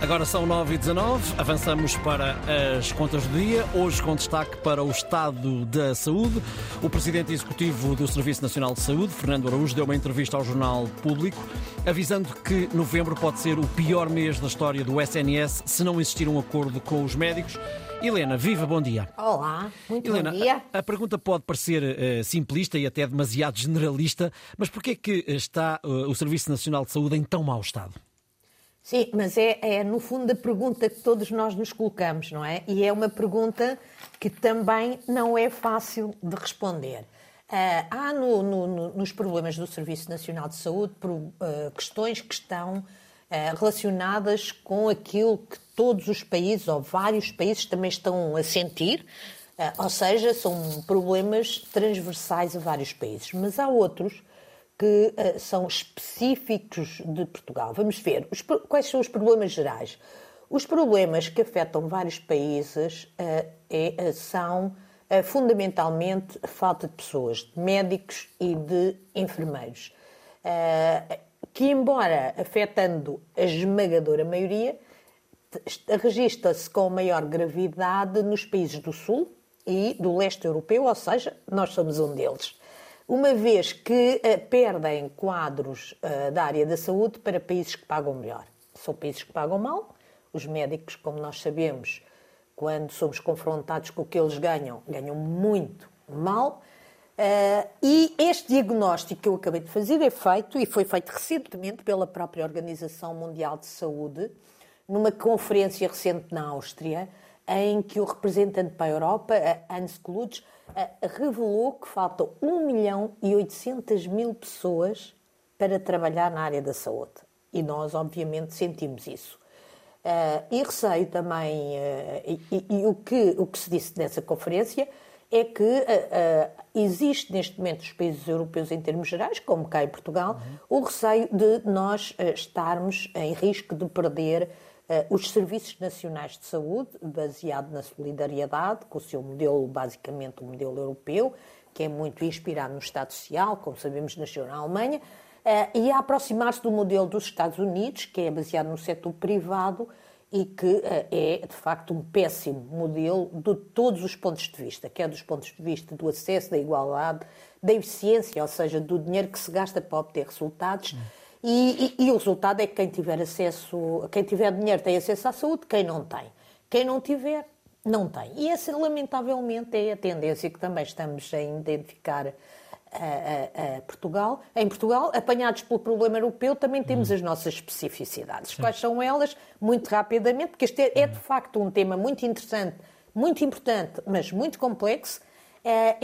Agora são 9 e 19 avançamos para as contas do dia, hoje com destaque para o estado da saúde. O presidente executivo do Serviço Nacional de Saúde, Fernando Araújo, deu uma entrevista ao Jornal Público, avisando que novembro pode ser o pior mês da história do SNS se não existir um acordo com os médicos. Helena, viva, bom dia. Olá, muito Helena, bom dia. A, a pergunta pode parecer uh, simplista e até demasiado generalista, mas porquê é que está uh, o Serviço Nacional de Saúde em tão mau estado? Sim, mas é, é, no fundo a pergunta que todos nós nos colocamos, não é? E é uma pergunta que também não é fácil de responder. Uh, há no, no, nos problemas do Serviço Nacional de Saúde por, uh, questões que estão uh, relacionadas com aquilo que todos os países, ou vários países, também estão a sentir, ou seja, são problemas transversais a vários países. Mas há outros que uh, são específicos de Portugal. Vamos ver os, quais são os problemas gerais. Os problemas que afetam vários países uh, é, são uh, fundamentalmente a falta de pessoas, de médicos e de enfermeiros, que, embora afetando a esmagadora maioria, registra-se com maior gravidade nos países do Sul e do leste europeu, ou seja, nós somos um deles uma vez que uh, perdem quadros uh, da área da saúde para países que pagam melhor. São países que pagam mal. Os médicos, como nós sabemos, quando somos confrontados com o que eles ganham, ganham muito mal. Uh, e este diagnóstico que eu acabei de fazer é feito, e foi feito recentemente pela própria Organização Mundial de Saúde, numa conferência recente na Áustria, em que o representante para a Europa, Hans Klutz, revelou que faltam 1 milhão e 800 mil pessoas para trabalhar na área da saúde. E nós, obviamente, sentimos isso. Uh, e receio também, uh, e, e, o, que, o que se disse nessa conferência é que uh, existe neste momento nos países europeus, em termos gerais, como cá em Portugal, uhum. o receio de nós estarmos em risco de perder eh, os serviços nacionais de saúde, baseado na solidariedade, com o seu modelo, basicamente, o modelo europeu, que é muito inspirado no Estado Social, como sabemos, nasceu na Alemanha, eh, e a aproximar-se do modelo dos Estados Unidos, que é baseado no setor privado e que eh, é, de facto, um péssimo modelo de todos os pontos de vista, quer dos pontos de vista do acesso, da igualdade, da eficiência, ou seja, do dinheiro que se gasta para obter resultados. Hum e, e, e, o resultado é que quem tiver acesso, quem tiver dinheiro tem acesso à saúde, quem não tem. Quem não tiver, não tem. E essa, lamentavelmente, é a tendência que também estamos a identificar a, a, a Portugal. Em Portugal, apanhados pelo problema europeu, também temos as nossas especificidades. Sim. Quais são elas? Muito rapidamente, porque este é, é, de facto um tema muito interessante, muito importante, mas muito complexo. É,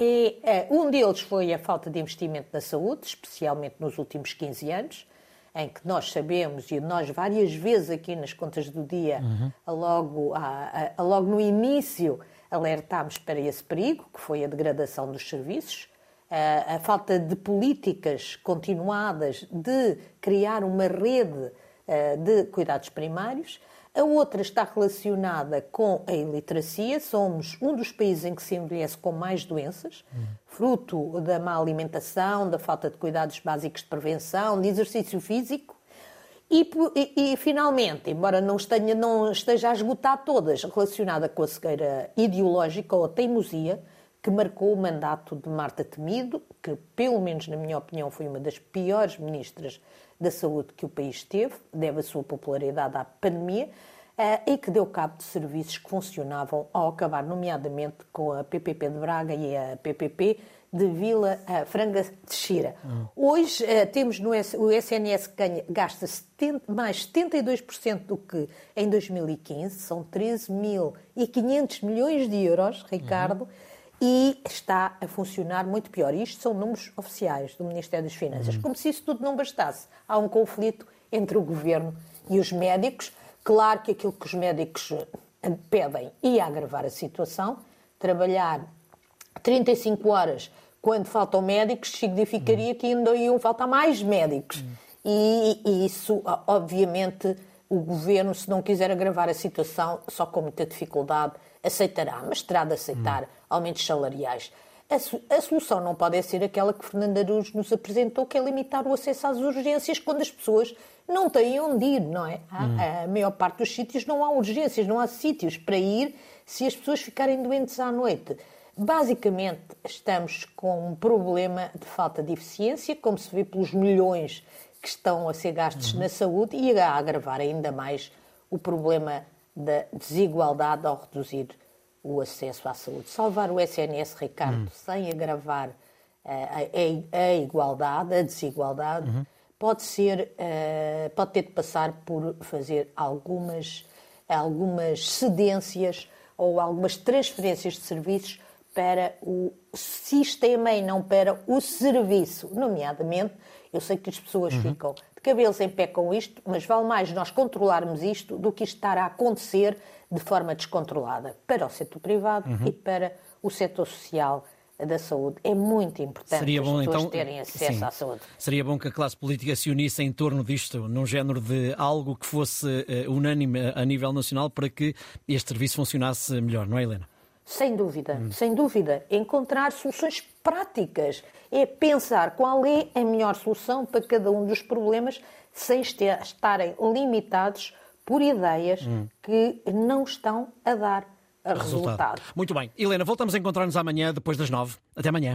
é, um deles foi a falta de investimento na saúde, especialmente nos últimos 15 anos em que nós sabemos, e nós várias vezes aqui nas contas do dia, uhum. logo, a, a, logo no início, alertámos para esse perigo, que foi a degradação dos serviços, a, a falta de políticas continuadas de criar uma rede de cuidados primários, a outra está relacionada com a iliteracia. Somos um dos países em que se envelhece com mais doenças, fruto da má alimentação, da falta de cuidados básicos de prevenção, de exercício físico. E, e, e, finalmente, embora não esteja, não esteja a esgotar todas, relacionada com a cegueira ideológica ou a teimosia, que marcou o mandato de Marta Temido, que, pelo menos na minha opinião, foi uma das piores ministras da saúde que o país teve, deve a sua popularidade à pandemia, eh, e que deu cabo de serviços que funcionavam ao acabar, nomeadamente, com a PPP de Braga e a PPP de Vila uh, Franga de Xira. Hum. Hoje uh, temos no o SNS que gasta 70, mais 72% do que em 2015, são 13.500 milhões de euros, Ricardo, uhum e está a funcionar muito pior. Isto são números oficiais do Ministério das Finanças. Como se isso tudo não bastasse. Há um conflito entre o governo e os médicos. Claro que aquilo que os médicos eh, pedem ia agravar a situação. Trabalhar 35 horas quando faltam médicos significaria que ainda iam faltar mais médicos. E, e isso, obviamente, o governo, se não quiser agravar a situação, só com muita dificuldade, aceitará, mas terá de aceitar aumentos salariais. a, solução não pode ser aquela que Fernando Araújo nos apresentou, que é limitar o acesso às urgências quando as pessoas não têm onde ir, não é? Hum. A, a maior parte dos sítios não há urgências, não há sítios para ir se as pessoas ficarem doentes à noite. Basicamente, estamos com um problema de falta de eficiência, como se vê pelos milhões que estão a ser gastos uhum. na saúde e a agravar ainda mais o problema da desigualdade ao reduzir o acesso à saúde. Salvar o SNS, Ricardo, uhum. sem agravar uh, a, a, a, igualdade, a desigualdade, uhum. pode ser, uh, pode ter de passar por fazer algumas, algumas cedências ou algumas transferências de serviços para o sistema e não para o serviço. Nomeadamente, eu sei que as pessoas uhum. ficam cabelos em pé com isto, mas vale mais nós controlarmos isto do que isto estar a acontecer de forma descontrolada para o setor privado uhum. e para o setor social da saúde. É muito importante Seria bom, as pessoas então, terem acesso sim. à saúde. Seria bom que a classe política se unisse em torno disto, num género de algo que fosse uh, unânime a nível nacional para que este serviço funcionasse melhor, não é, Helena? Sem dúvida, hum. sem dúvida. Encontrar soluções práticas. É pensar qual é a melhor solução para cada um dos problemas sem estarem limitados por ideias hum. que não estão a dar resultado. resultado. Muito bem. Helena, voltamos a encontrar-nos amanhã, depois das nove. Até amanhã.